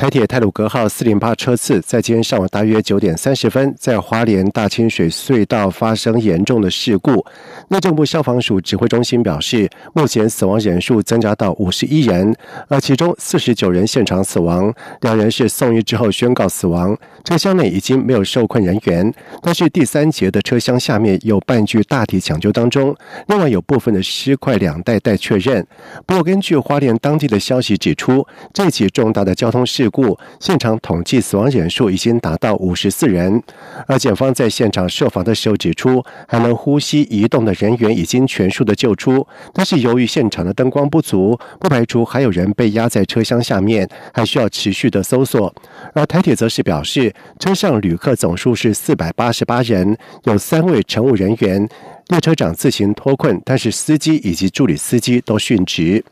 台铁泰鲁格号四零八车次在今天上午大约九点三十分，在花莲大清水隧道发生严重的事故。内政部消防署指挥中心表示，目前死亡人数增加到五十一人，而其中四十九人现场死亡，两人是送医之后宣告死亡。车厢内已经没有受困人员，但是第三节的车厢下面有半具大体抢救当中，另外有部分的尸块两袋待确认。不过，根据花莲当地的消息指出，这起重大的交通事故故现场统计死亡人数已经达到五十四人，而检方在现场设防的时候指出，还能呼吸移动的人员已经全数的救出，但是由于现场的灯光不足，不排除还有人被压在车厢下面，还需要持续的搜索。而台铁则是表示，车上旅客总数是四百八十八人，有三位乘务人员，列车长自行脱困，但是司机以及助理司机都殉职。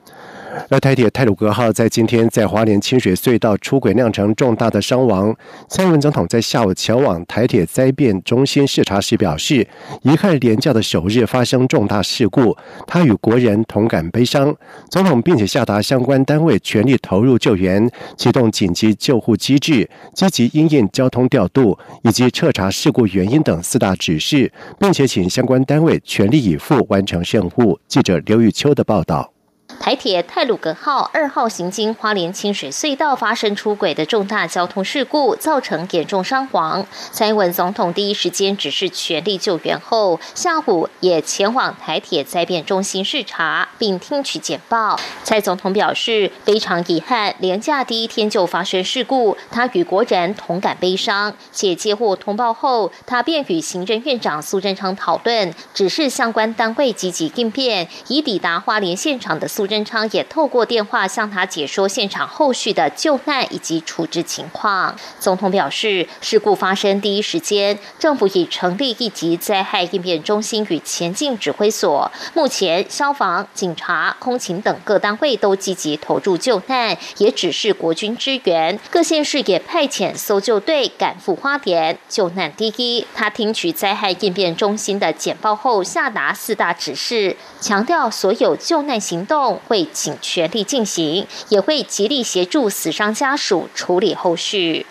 而台铁泰鲁格号在今天在华联清水隧道出轨酿成重大的伤亡。蔡英文总统在下午前往台铁灾变中心视察时表示，遗憾廉价的首日发生重大事故，他与国人同感悲伤。总统并且下达相关单位全力投入救援，启动紧急救护机制，积极应应交通调度以及彻查事故原因等四大指示，并且请相关单位全力以赴完成任务。记者刘玉秋的报道。台铁泰鲁格号二号行经花莲清水隧道发生出轨的重大交通事故，造成严重伤亡。蔡英文总统第一时间指示全力救援后，下午也前往台铁灾变中心视察，并听取简报。蔡总统表示非常遗憾，连假第一天就发生事故，他与国人同感悲伤。且接获通报后，他便与行政院长苏贞昌讨论，指示相关单位积极应变，以抵达花莲现场的苏。任昌也透过电话向他解说现场后续的救难以及处置情况。总统表示，事故发生第一时间，政府已成立一级灾害应变中心与前进指挥所。目前，消防、警察、空勤等各单位都积极投入救难，也指示国军支援。各县市也派遣搜救队赶赴花莲救难。第一，他听取灾害应变中心的简报后，下达四大指示，强调所有救难行动。会尽全力进行，也会极力协助死伤家属处理后续。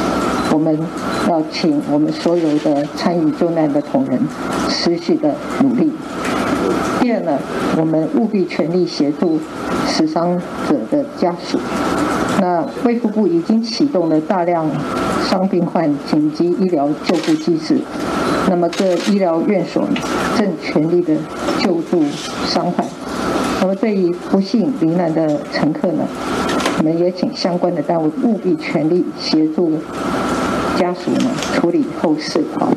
我们要请我们所有的参与救难的同仁持续的努力。第二呢，我们务必全力协助死伤者的家属。那卫福部已经启动了大量伤病患紧急医疗救护机制，那么各医疗院所正全力的救助伤患。那么对于不幸罹难的乘客呢，我们也请相关的单位务必全力协助家属呢处理后事啊。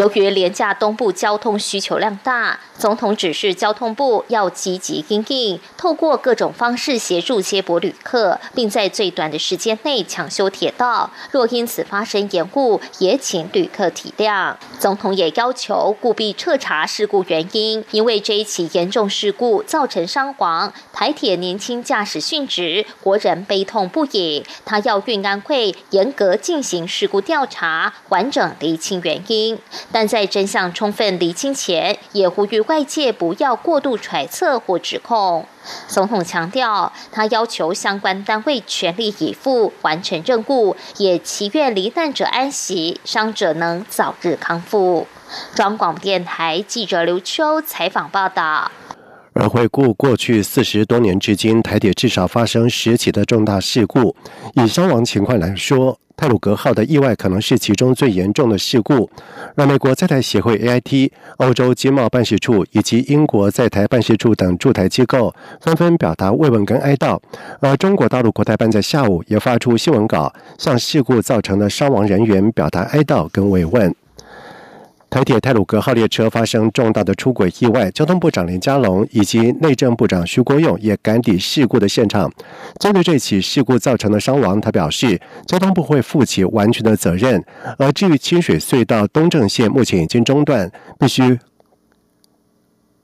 由于廉价东部交通需求量大，总统指示交通部要积极应应，透过各种方式协助接驳旅客，并在最短的时间内抢修铁道。若因此发生延误，也请旅客体谅。总统也要求务必彻查事故原因，因为这一起严重事故造成伤亡，台铁年轻驾驶殉职，国人悲痛不已。他要运安会严格进行事故调查，完整厘清原因。但在真相充分厘清前，也呼吁外界不要过度揣测或指控。总统强调，他要求相关单位全力以赴完成任务，也祈愿罹难者安息，伤者能早日康复。中广电台记者刘秋采访报道。而回顾过去四十多年至今，台铁至少发生十起的重大事故，以伤亡情况来说。泰鲁格号的意外可能是其中最严重的事故，让美国在台协会 AIT、欧洲经贸办事处以及英国在台办事处等驻台机构纷纷表达慰问跟哀悼。而中国大陆国台办在下午也发出新闻稿，向事故造成的伤亡人员表达哀悼跟慰问。台铁泰鲁格号列车发生重大的出轨意外，交通部长林佳龙以及内政部长徐国勇也赶抵事故的现场。针对这起事故造成的伤亡，他表示，交通部会负起完全的责任。而至于清水隧道东正线目前已经中断，必须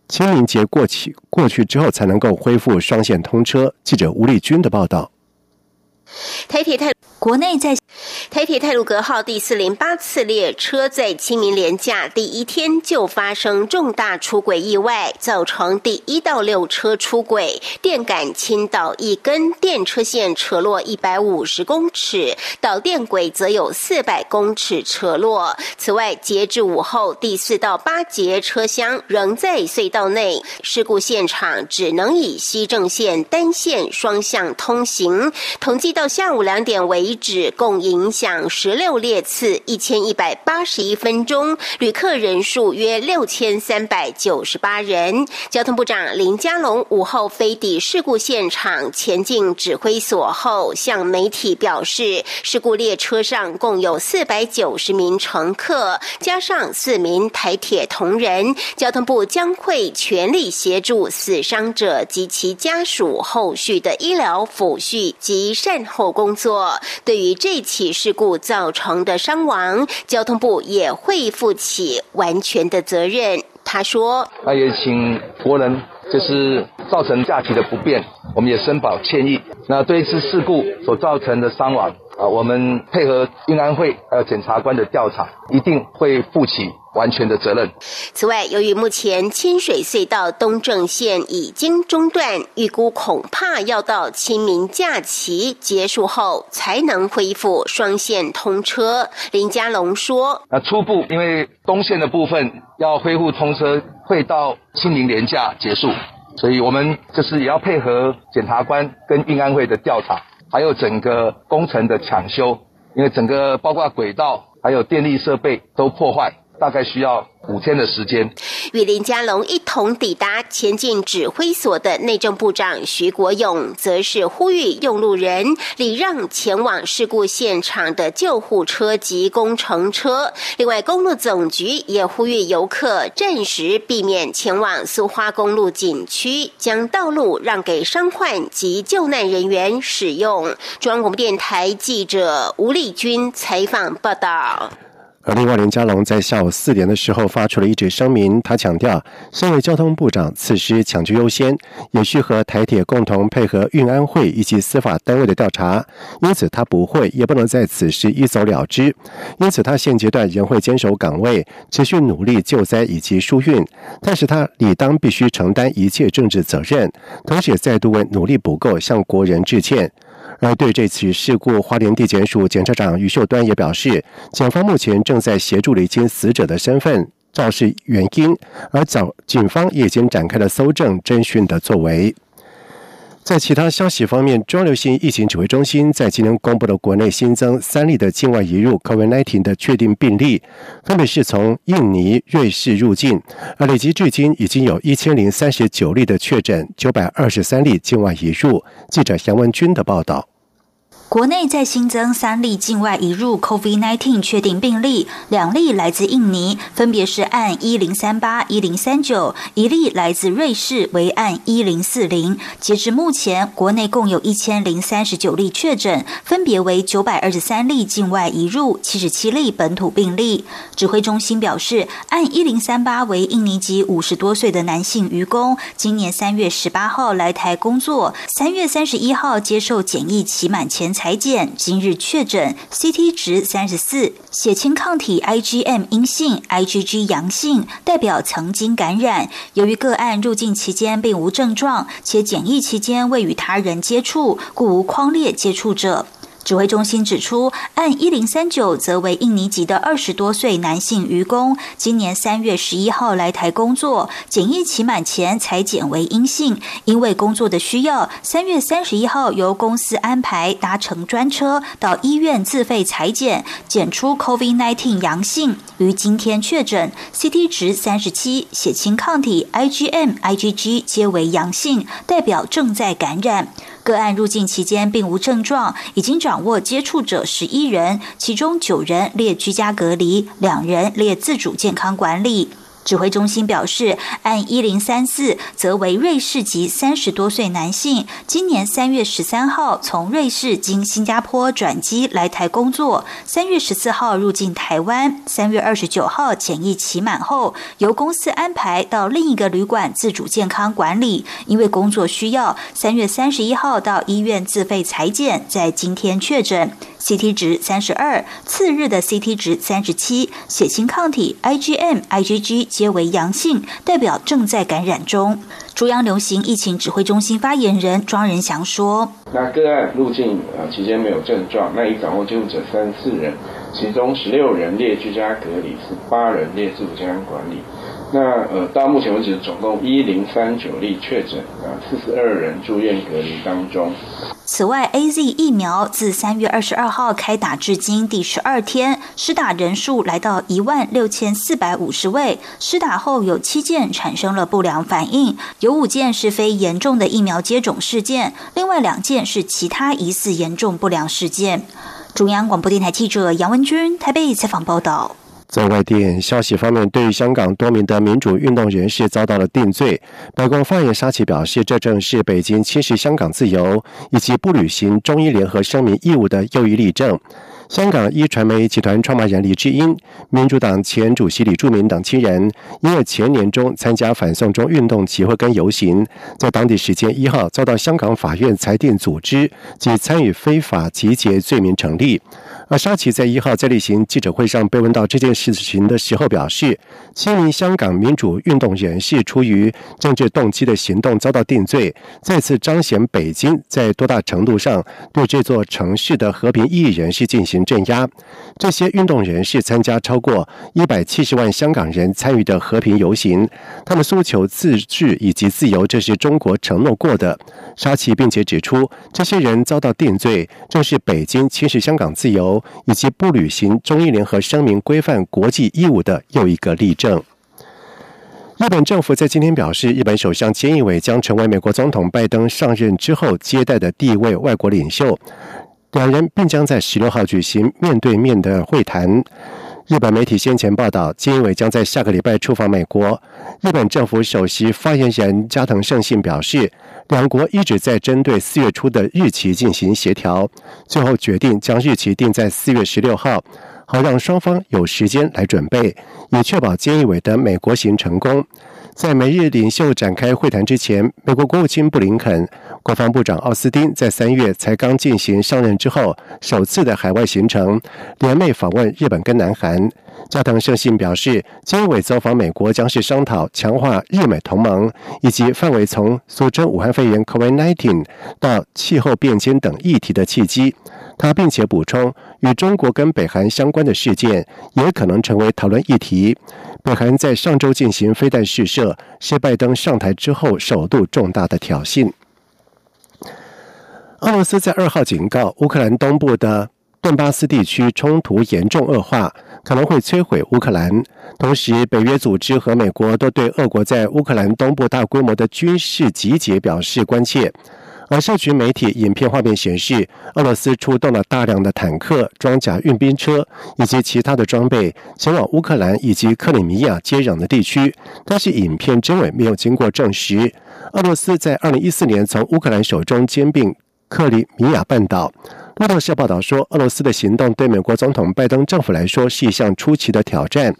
清明节过去过去之后才能够恢复双线通车。记者吴丽君的报道。台铁泰国内在台铁泰鲁格号第四零八次列车在清明连假第一天就发生重大出轨意外，造成第一到六车出轨，电杆倾倒一根，电车线扯落一百五十公尺，导电轨则有四百公尺扯落。此外，截至午后，第四到八节车厢仍在隧道内，事故现场只能以西正线单线双向通行。统计到。下午两点为止，共影响十六列次，一千一百八十一分钟，旅客人数约六千三百九十八人。交通部长林佳龙午后飞抵事故现场，前进指挥所后，向媒体表示，事故列车上共有四百九十名乘客，加上四名台铁同仁，交通部将会全力协助死伤者及其家属后续的医疗抚恤及善后。工作，对于这起事故造成的伤亡，交通部也会负起完全的责任。他说：“那也请国人，就是造成假期的不便，我们也深表歉意。那对这次事故所造成的伤亡。”啊，我们配合运安会还有检察官的调查，一定会负起完全的责任。此外，由于目前清水隧道东正线已经中断，预估恐怕要到清明假期结束后才能恢复双线通车。林佳龙说：“那初步因为东线的部分要恢复通车，会到清明年假结束，所以我们就是也要配合检察官跟运安会的调查。”还有整个工程的抢修，因为整个包括轨道还有电力设备都破坏，大概需要。五天的时间，与林佳龙一同抵达前进指挥所的内政部长徐国勇，则是呼吁用路人礼让前往事故现场的救护车及工程车。另外，公路总局也呼吁游客暂时避免前往苏花公路景区，将道路让给伤患及救难人员使用。中央广播电台记者吴丽君采访报道。而另外，林佳龙在下午四点的时候发出了一纸声明，他强调，身为交通部长，此时抢救优先，也需和台铁共同配合运安会以及司法单位的调查，因此他不会也不能在此时一走了之，因此他现阶段仍会坚守岗位，持续努力救灾以及疏运，但是他理当必须承担一切政治责任，同时也再度为努力不够向国人致歉。而对这起事故，花莲地检署检察长于秀端也表示，警方目前正在协助厘清死者的身份、肇事原因，而早警方也已经展开了搜证、侦讯的作为。在其他消息方面，中流行疫情指挥中心在今天公布了国内新增三例的境外移入 COVID-19 的确定病例，分别是从印尼、瑞士入境，而累计至今已经有一千零三十九例的确诊，九百二十三例境外移入。记者杨文军的报道。国内再新增三例境外移入 COVID-19 确定病例，两例来自印尼，分别是按一零三八一零三九；一例来自瑞士，为按一零四零。截至目前，国内共有一千零三十九例确诊，分别为九百二十三例境外移入，七十七例本土病例。指挥中心表示，按一零三八为印尼籍五十多岁的男性渔工，今年三月十八号来台工作，三月三十一号接受检疫期满前。裁剪今日确诊，CT 值三十四，血清抗体 IgM 阴性，IgG 阳性，代表曾经感染。由于个案入境期间并无症状，且检疫期间未与他人接触，故无框列接触者。指挥中心指出，按一零三九则为印尼籍的二十多岁男性渔工，今年三月十一号来台工作，检疫期满前才检为阴性，因为工作的需要，三月三十一号由公司安排搭乘专车到医院自费裁剪，检出 COVID-19 阳性，于今天确诊，CT 值三十七，血清抗体 IgM、IgG 皆为阳性，代表正在感染。个案入境期间并无症状，已经掌握接触者十一人，其中九人列居家隔离，两人列自主健康管理。指挥中心表示，按一零三四则为瑞士籍三十多岁男性，今年三月十三号从瑞士经新加坡转机来台工作，三月十四号入境台湾，三月二十九号检疫期满后，由公司安排到另一个旅馆自主健康管理。因为工作需要，三月三十一号到医院自费裁剪，在今天确诊。CT 值三十二，次日的 CT 值三十七，血清抗体 IgM、IgG 皆为阳性，代表正在感染中。中央流行疫情指挥中心发言人庄仁祥说：“那个案入境啊期间没有症状，那已掌握接触者三四人，其中十六人列居家隔离，十八人列自主健康管理。那呃到目前为止，总共一零三九例确诊啊，四十二人住院隔离当中。”此外，A Z 疫苗自三月二十二号开打至今第十二天，施打人数来到一万六千四百五十位。施打后有七件产生了不良反应，有五件是非严重的疫苗接种事件，另外两件是其他疑似严重不良事件。中央广播电台记者杨文君台北采访报道。在外电消息方面，对于香港多名的民主运动人士遭到了定罪，白宫发言人沙奇表示，这正是北京侵蚀香港自由以及不履行中英联合声明义务的又一例证。香港一传媒集团创办人李志英、民主党前主席李柱铭等七人，因为前年中参加反送中运动集会跟游行，在当地时间一号遭到香港法院裁定组织及参与非法集结罪名成立。而沙奇在一号在例行记者会上被问到这件事情的时候，表示，七名香港民主运动人士出于政治动机的行动遭到定罪，再次彰显北京在多大程度上对这座城市的和平异议人士进行镇压。这些运动人士参加超过一百七十万香港人参与的和平游行，他们诉求自治以及自由，这是中国承诺过的。沙奇并且指出，这些人遭到定罪，正是北京侵蚀香港自由。以及不履行中英联合声明规范国际义务的又一个例证。日本政府在今天表示，日本首相菅义伟将成为美国总统拜登上任之后接待的第一位外国领袖，两人并将在十六号举行面对面的会谈。日本媒体先前报道，菅义伟将在下个礼拜出访美国。日本政府首席发言人加藤胜信表示，两国一直在针对四月初的日期进行协调，最后决定将日期定在四月十六号，好让双方有时间来准备，以确保菅义伟的美国行成功。在美日领袖展开会谈之前，美国国务卿布林肯、国防部长奥斯汀在三月才刚进行上任之后首次的海外行程，联袂访问日本跟南韩。加藤胜信表示，菅义伟走访美国将是商讨强化日美同盟，以及范围从俗称武汉肺炎 （COVID-19） 到气候变迁等议题的契机。他并且补充，与中国跟北韩相关的事件也可能成为讨论议题。北韩在上周进行飞弹试射，是拜登上台之后首度重大的挑衅。俄罗斯在二号警告，乌克兰东部的顿巴斯地区冲突严重恶化，可能会摧毁乌克兰。同时，北约组织和美国都对俄国在乌克兰东部大规模的军事集结表示关切。而社群媒体影片画面显示，俄罗斯出动了大量的坦克、装甲运兵车以及其他的装备，前往乌克兰以及克里米亚接壤的地区。但是，影片真伪没有经过证实。俄罗斯在二零一四年从乌克兰手中兼并克里米亚半岛。路透社报道说，俄罗斯的行动对美国总统拜登政府来说是一项出奇的挑战。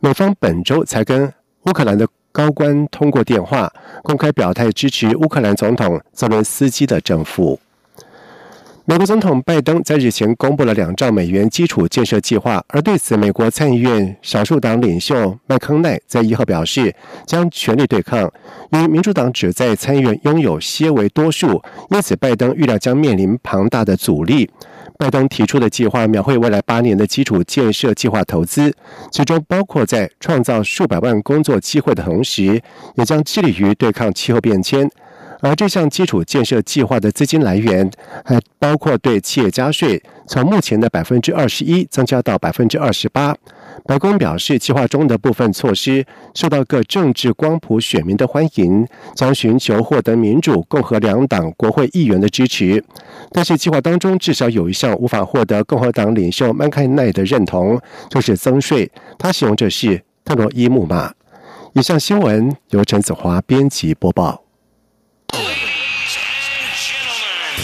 美方本周才跟乌克兰的。高官通过电话公开表态支持乌克兰总统泽伦斯基的政府。美国总统拜登在日前公布了两兆美元基础建设计划，而对此，美国参议院少数党领袖麦康奈在一号表示，将全力对抗，因民主党只在参议院拥有些微多数，因此拜登预料将面临庞大的阻力。拜登提出的计划描绘未来八年的基础建设计划投资，其中包括在创造数百万工作机会的同时，也将致力于对抗气候变迁。而这项基础建设计划的资金来源，还包括对企业加税，从目前的百分之二十一增加到百分之二十八。白宫表示，计划中的部分措施受到各政治光谱选民的欢迎，将寻求获得民主、共和两党国会议员的支持。但是，计划当中至少有一项无法获得共和党领袖曼凯奈的认同，就是增税。他形容这是特洛伊木马。以上新闻由陈子华编辑播报。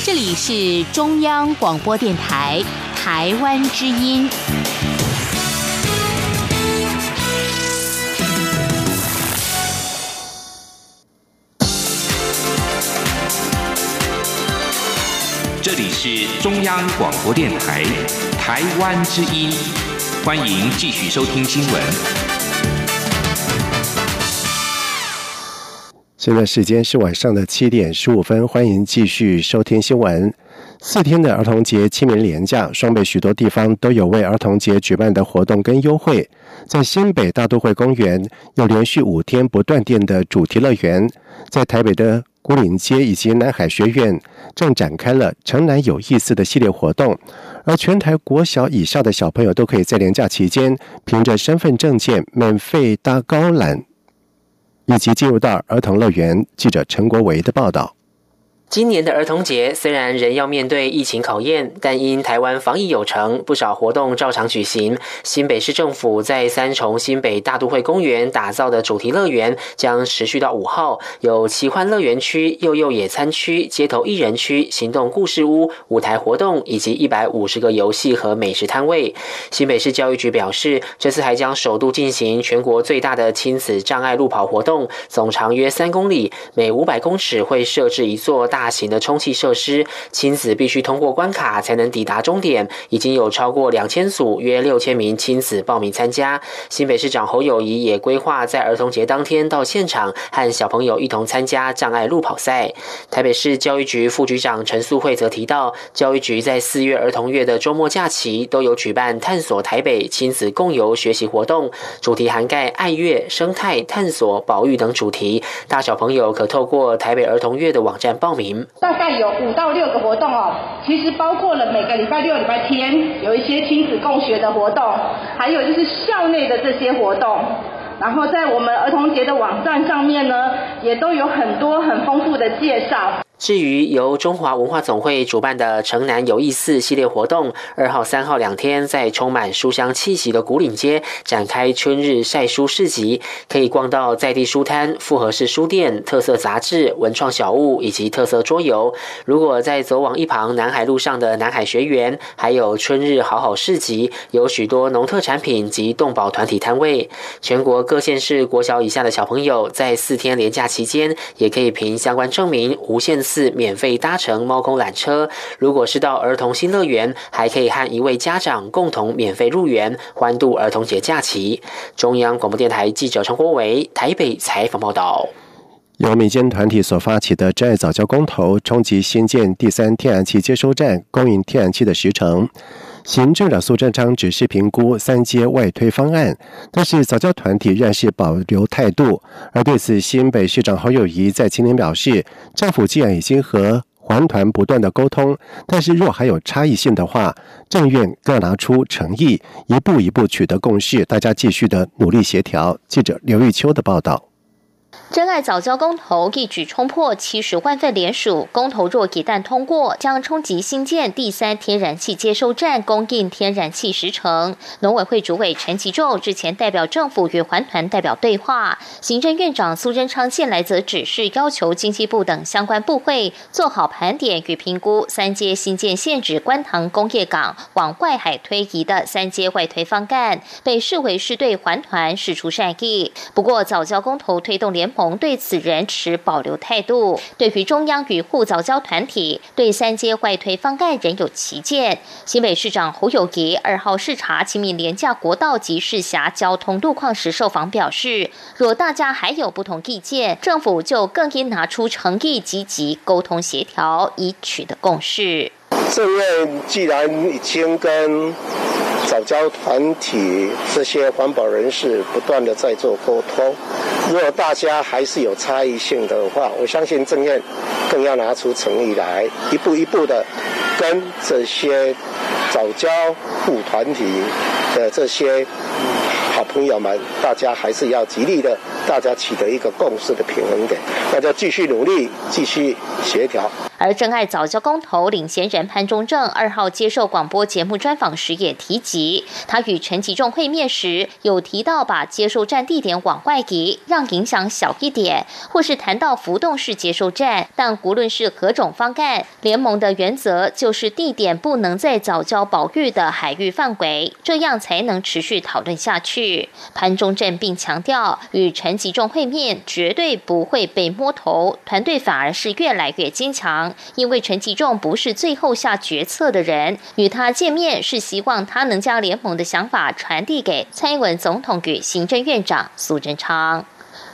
这里是中央广播电台台湾之音。里是中央广播电台台湾之音，欢迎继续收听新闻。现在时间是晚上的七点十五分，欢迎继续收听新闻。四天的儿童节清明连假，双北许多地方都有为儿童节举办的活动跟优惠。在新北大都会公园有连续五天不断电的主题乐园，在台北的。古岭街以及南海学院正展开了“城南有意思”的系列活动，而全台国小以上的小朋友都可以在连假期间凭着身份证件免费搭高缆，以及进入到儿童乐园。记者陈国维的报道。今年的儿童节虽然仍要面对疫情考验，但因台湾防疫有成，不少活动照常举行。新北市政府在三重新北大都会公园打造的主题乐园将持续到五号，有奇幻乐园区、幼幼野餐区、街头艺人区、行动故事屋、舞台活动以及一百五十个游戏和美食摊位。新北市教育局表示，这次还将首度进行全国最大的亲子障碍路跑活动，总长约三公里，每五百公尺会设置一座大。大型的充气设施，亲子必须通过关卡才能抵达终点。已经有超过两千组，约六千名亲子报名参加。新北市长侯友谊也规划在儿童节当天到现场和小朋友一同参加障碍路跑赛。台北市教育局副局长陈素慧则提到，教育局在四月儿童月的周末假期都有举办探索台北亲子共游学习活动，主题涵盖爱乐、生态、探索、保育等主题。大小朋友可透过台北儿童月的网站报名。大概有五到六个活动哦，其实包括了每个礼拜六、礼拜天有一些亲子共学的活动，还有就是校内的这些活动。然后在我们儿童节的网站上面呢，也都有很多很丰富的介绍。至于由中华文化总会主办的“城南有意思”系列活动，二号、三号两天在充满书香气息的古岭街展开春日晒书市集，可以逛到在地书摊、复合式书店、特色杂志、文创小物以及特色桌游。如果在走往一旁南海路上的南海学园，还有春日好好市集，有许多农特产品及动保团体摊位。全国各县市国小以下的小朋友在四天连假期间，也可以凭相关证明无限。四免费搭乘猫空缆车，如果是到儿童新乐园，还可以和一位家长共同免费入园，欢度儿童节假期。中央广播电台记者陈国伟台北采访报道。由民间团体所发起的真爱早教公投，冲击新建第三天然气接收站供应天然气的时程。行政长苏贞昌只是评估三阶外推方案，但是早教团体仍是保留态度。而对此，新北市长侯友谊在今天表示，政府既然已经和环团不断的沟通，但是若还有差异性的话，政院更拿出诚意，一步一步取得共识，大家继续的努力协调。记者刘玉秋的报道。真爱早教公投一举冲破七十万份联署，公投若一旦通过，将冲击新建第三天然气接收站供应天然气时程。农委会主委陈其仲之前代表政府与环团代表对话，行政院长苏贞昌现来则指示要求经济部等相关部会做好盘点与评估三阶新建限制观塘工业港往外海推移的三阶外推方案，被视为是对环团释出善意。不过早教公投推动联。盟对此仍持保留态度。对于中央与沪早交团体对三阶外推方案仍有歧见。新北市长侯友谊二号视察清明廉价国道及市辖交通路况时受访表示，若大家还有不同意见，政府就更应拿出诚意，积极沟通协调，以取得共识。政院既然已经跟早教团体这些环保人士不断的在做沟通，如果大家还是有差异性的话，我相信政院更要拿出诚意来，一步一步的跟这些早教护团体的这些好朋友们，大家还是要极力的，大家取得一个共识的平衡点，那就继续努力，继续协调。而真爱早教公投领衔人潘中正二号接受广播节目专访时也提及，他与陈吉仲会面时有提到把接受站地点往外移，让影响小一点，或是谈到浮动式接受站，但无论是何种方案，联盟的原则就是地点不能在早教保育的海域范围，这样才能持续讨论下去。潘中正并强调，与陈吉仲会面绝对不会被摸头，团队反而是越来越坚强，因为陈吉仲不是最后下决策的人，与他见面是希望他能将联盟的想法传递给蔡英文总统与行政院长苏贞昌。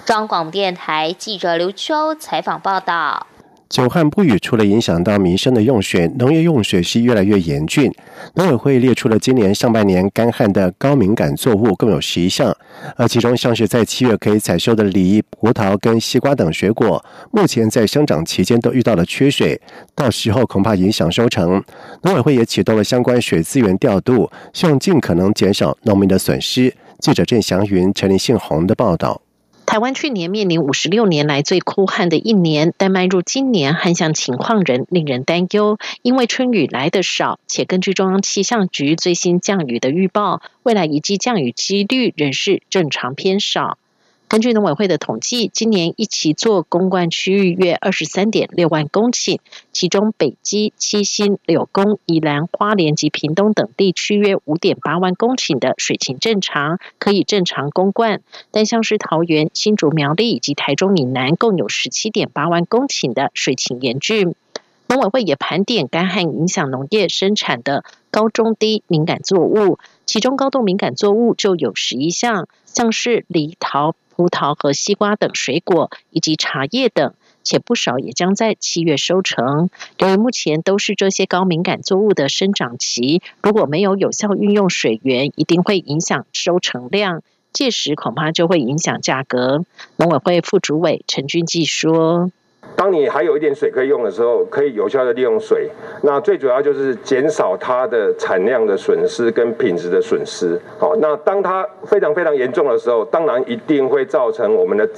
中广电台记者刘秋采访报道。久旱不雨，除了影响到民生的用水，农业用水是越来越严峻。农委会列出了今年上半年干旱的高敏感作物，共有十一项，而其中像是在七月可以采收的梨、葡萄跟西瓜等水果，目前在生长期间都遇到了缺水，到时候恐怕影响收成。农委会也启动了相关水资源调度，希望尽可能减少农民的损失。记者郑祥云、陈林信宏的报道。台湾去年面临五十六年来最酷旱的一年，但迈入今年旱象情况仍令人担忧，因为春雨来得少，且根据中央气象局最新降雨的预报，未来一季降雨几率仍是正常偏少。根据农委会的统计，今年一期做公灌区域约二十三点六万公顷，其中北基、七星、柳工、宜兰、花莲及屏东等地区约五点八万公顷的水情正常，可以正常公灌。但像是桃园、新竹、苗栗以及台中以南，共有十七点八万公顷的水情严峻。农委会也盘点干旱影响农业生产的高中低敏感作物，其中高度敏感作物就有十一项，像是梨桃。葡萄和西瓜等水果，以及茶叶等，且不少也将在七月收成。由于目前都是这些高敏感作物的生长期，如果没有有效运用水源，一定会影响收成量，届时恐怕就会影响价格。农委会副主委陈俊记说。当你还有一点水可以用的时候，可以有效的利用水。那最主要就是减少它的产量的损失跟品质的损失。好，那当它非常非常严重的时候，当然一定会造成我们的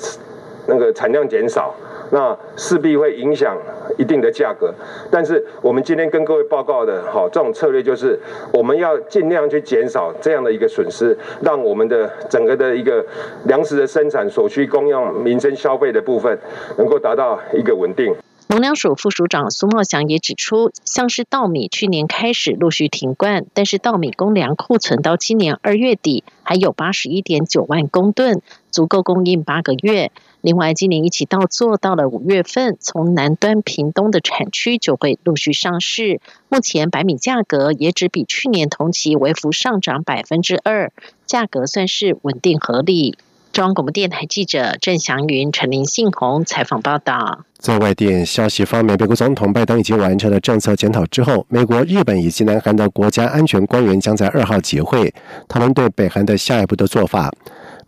那个产量减少。那势必会影响一定的价格，但是我们今天跟各位报告的，好，这种策略就是我们要尽量去减少这样的一个损失，让我们的整个的一个粮食的生产所需供应民生消费的部分能够达到一个稳定。农粮署副署长苏茂祥也指出，像是稻米去年开始陆续停灌，但是稻米公粮库存到今年二月底还有八十一点九万公吨，足够供应八个月。另外，今年一起稻作到了五月份，从南端屏东的产区就会陆续上市。目前白米价格也只比去年同期微幅上涨百分之二，价格算是稳定合理。中央广播电台记者郑祥云、陈林信宏采访报道。在外电消息方面，美国总统拜登已经完成了政策检讨之后，美国、日本以及南韩的国家安全官员将在二号集会，讨论对北韩的下一步的做法。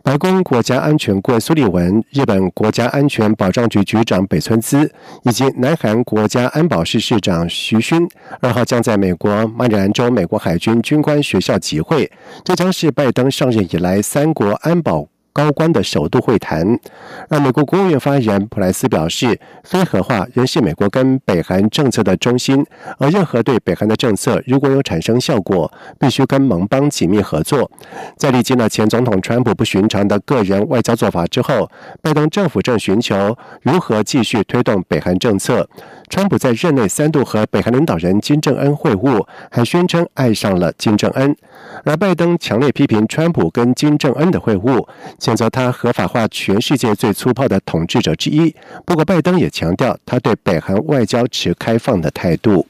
白宫国家安全顾问苏利文、日本国家安全保障局局长北村滋以及南韩国家安保室室长徐勋，二号将在美国马里兰州美国海军军官学校集会。这将是拜登上任以来三国安保。高官的首度会谈，而美国国务院发言人普莱斯表示，非核化仍是美国跟北韩政策的中心，而任何对北韩的政策如果有产生效果，必须跟盟邦紧密合作。在历经了前总统川普不寻常的个人外交做法之后，拜登政府正寻求如何继续推动北韩政策。川普在任内三度和北韩领导人金正恩会晤，还宣称爱上了金正恩。而拜登强烈批评川普跟金正恩的会晤，谴责他合法化全世界最粗暴的统治者之一。不过，拜登也强调他对北韩外交持开放的态度。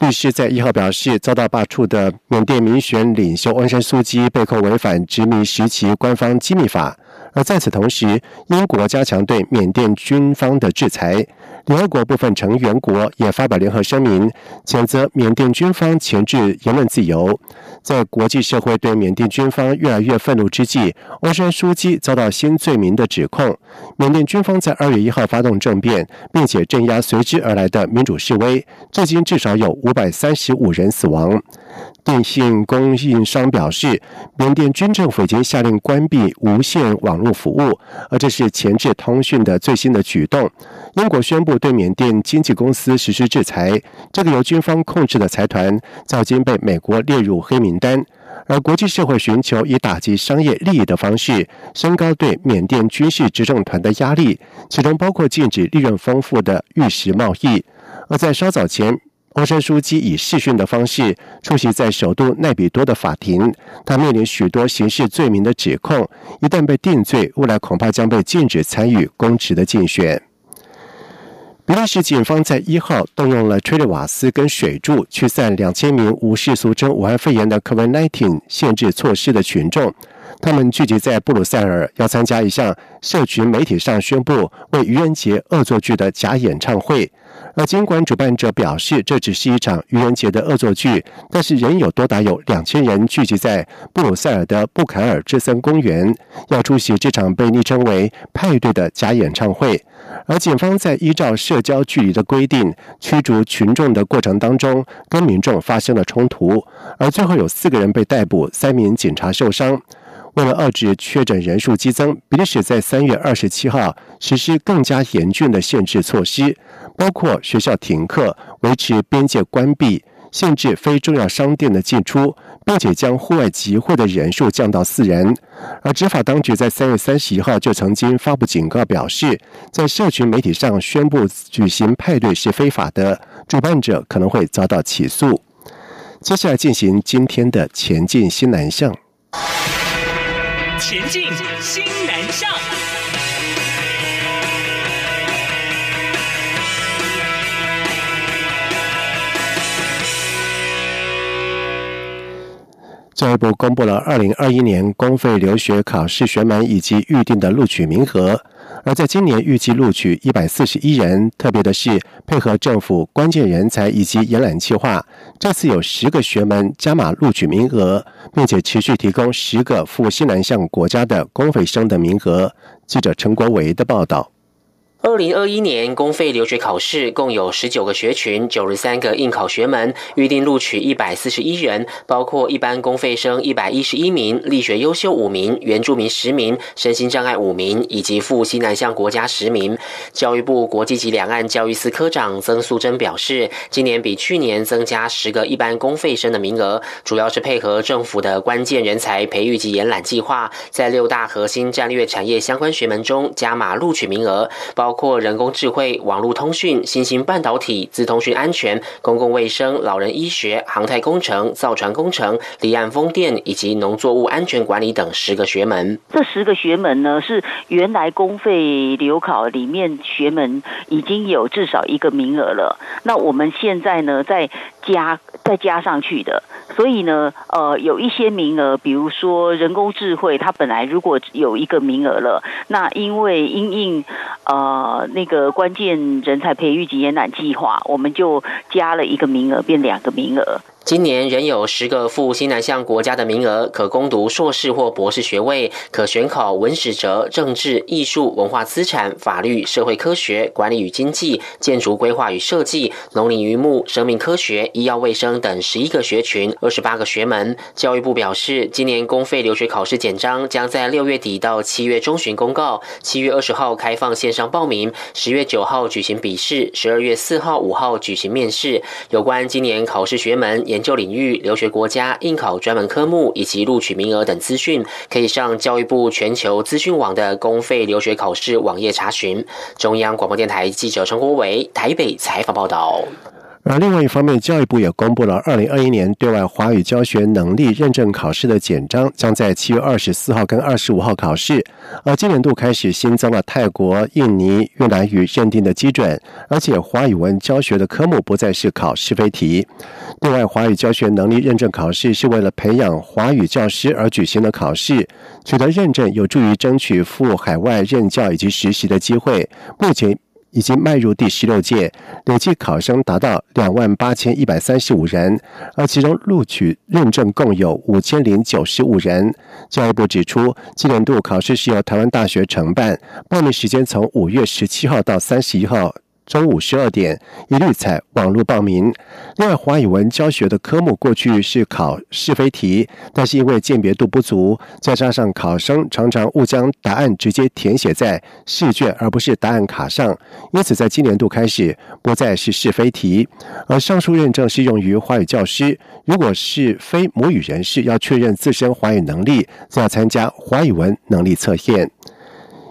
律师在一号表示，遭到罢黜的缅甸民选领袖温山苏基被控违反殖民时期官方机密法。而在此同时，英国加强对缅甸军方的制裁。联合国部分成员国也发表联合声明，谴责缅甸军方钳制言论自由。在国际社会对缅甸军方越来越愤怒之际，翁山书记遭到新罪名的指控。缅甸军方在二月一号发动政变，并且镇压随之而来的民主示威，至今至少有五百三十五人死亡。电信供应商表示，缅甸军政府已经下令关闭无线网络服务，而这是前置通讯的最新的举动。英国宣布对缅甸经纪公司实施制裁，这个由军方控制的财团早已经被美国列入黑名单。而国际社会寻求以打击商业利益的方式，升高对缅甸军事执政团的压力，其中包括禁止利润丰富的玉石贸易。而在稍早前，欧山书记以视讯的方式出席在首都奈比多的法庭，他面临许多刑事罪名的指控，一旦被定罪，未来恐怕将被禁止参与公职的竞选。比利时警方在一号动用了催泪瓦斯跟水柱驱散两千名无视俗称武汉肺炎的 COVID-19 限制措施的群众。他们聚集在布鲁塞尔，要参加一项社群媒体上宣布为愚人节恶作剧的假演唱会。而尽管主办者表示这只是一场愚人节的恶作剧，但是仍有多达有两千人聚集在布鲁塞尔的布凯尔之森公园，要出席这场被昵称为“派对”的假演唱会。而警方在依照社交距离的规定驱逐群众的过程当中，跟民众发生了冲突，而最后有四个人被逮捕，三名警察受伤。为了遏制确诊人数激增，比利时在三月二十七号实施更加严峻的限制措施，包括学校停课、维持边界关闭、限制非重要商店的进出，并且将户外集会的人数降到四人。而执法当局在三月三十一号就曾经发布警告，表示在社群媒体上宣布举行派对是非法的，主办者可能会遭到起诉。接下来进行今天的前进新南向。前进，新南向。教育部公布了二零二一年公费留学考试学门以及预定的录取名额。而在今年预计录取一百四十一人，特别的是配合政府关键人才以及延揽计划，这次有十个学门加码录取名额，并且持续提供十个赴西南向国家的公费生的名额。记者陈国维的报道。二零二一年公费留学考试共有十九个学群，九十三个应考学门，预定录取一百四十一人，包括一般公费生一百一十一名，力学优秀五名，原住民十名，身心障碍五名，以及赴西南向国家十名。教育部国际及两岸教育司科长曾素贞表示，今年比去年增加十个一般公费生的名额，主要是配合政府的关键人才培育及延揽计划，在六大核心战略产业相关学门中加码录取名额，包。包括人工智慧、网络通讯、新型半导体、自通讯安全、公共卫生、老人医学、航太工程、造船工程、离岸风电以及农作物安全管理等十个学门。这十个学门呢，是原来公费留考里面学门已经有至少一个名额了。那我们现在呢，在加再加上去的。所以呢，呃，有一些名额，比如说人工智慧，它本来如果有一个名额了，那因为因应呃那个关键人才培育及延展计划，我们就加了一个名额，变两个名额。今年仍有十个赴新南向国家的名额，可攻读硕士或博士学位，可选考文史哲、政治、艺术、文化资产、法律、社会科学、管理与经济、建筑规划与设计、农林渔牧、生命科学、医药卫生等十一个学群，二十八个学门。教育部表示，今年公费留学考试简章将在六月底到七月中旬公告，七月二十号开放线上报名，十月九号举行笔试，十二月四号、五号举行面试。有关今年考试学门也。研究领域、留学国家、应考专门科目以及录取名额等资讯，可以上教育部全球资讯网的公费留学考试网页查询。中央广播电台记者陈国伟台北采访报道。而另外一方面，教育部也公布了二零二一年对外华语教学能力认证考试的简章，将在七月二十四号跟二十五号考试。而今年度开始新增了泰国、印尼、越南语认定的基准，而且华语文教学的科目不再是考是非题。对外华语教学能力认证考试是为了培养华语教师而举行的考试，取得认证有助于争取赴海外任教以及实习的机会。目前。已经迈入第十六届，累计考生达到两万八千一百三十五人，而其中录取认证共有五千零九十五人。教育部指出，今年度考试是由台湾大学承办，报名时间从五月十七号到三十一号。中午十二点一律采网络报名。另外，华语文教学的科目过去是考是非题，但是因为鉴别度不足，再加上考生常常误将答案直接填写在试卷而不是答案卡上，因此在今年度开始不再是是非题。而上述认证适用于华语教师，如果是非母语人士，要确认自身华语能力，则要参加华语文能力测验。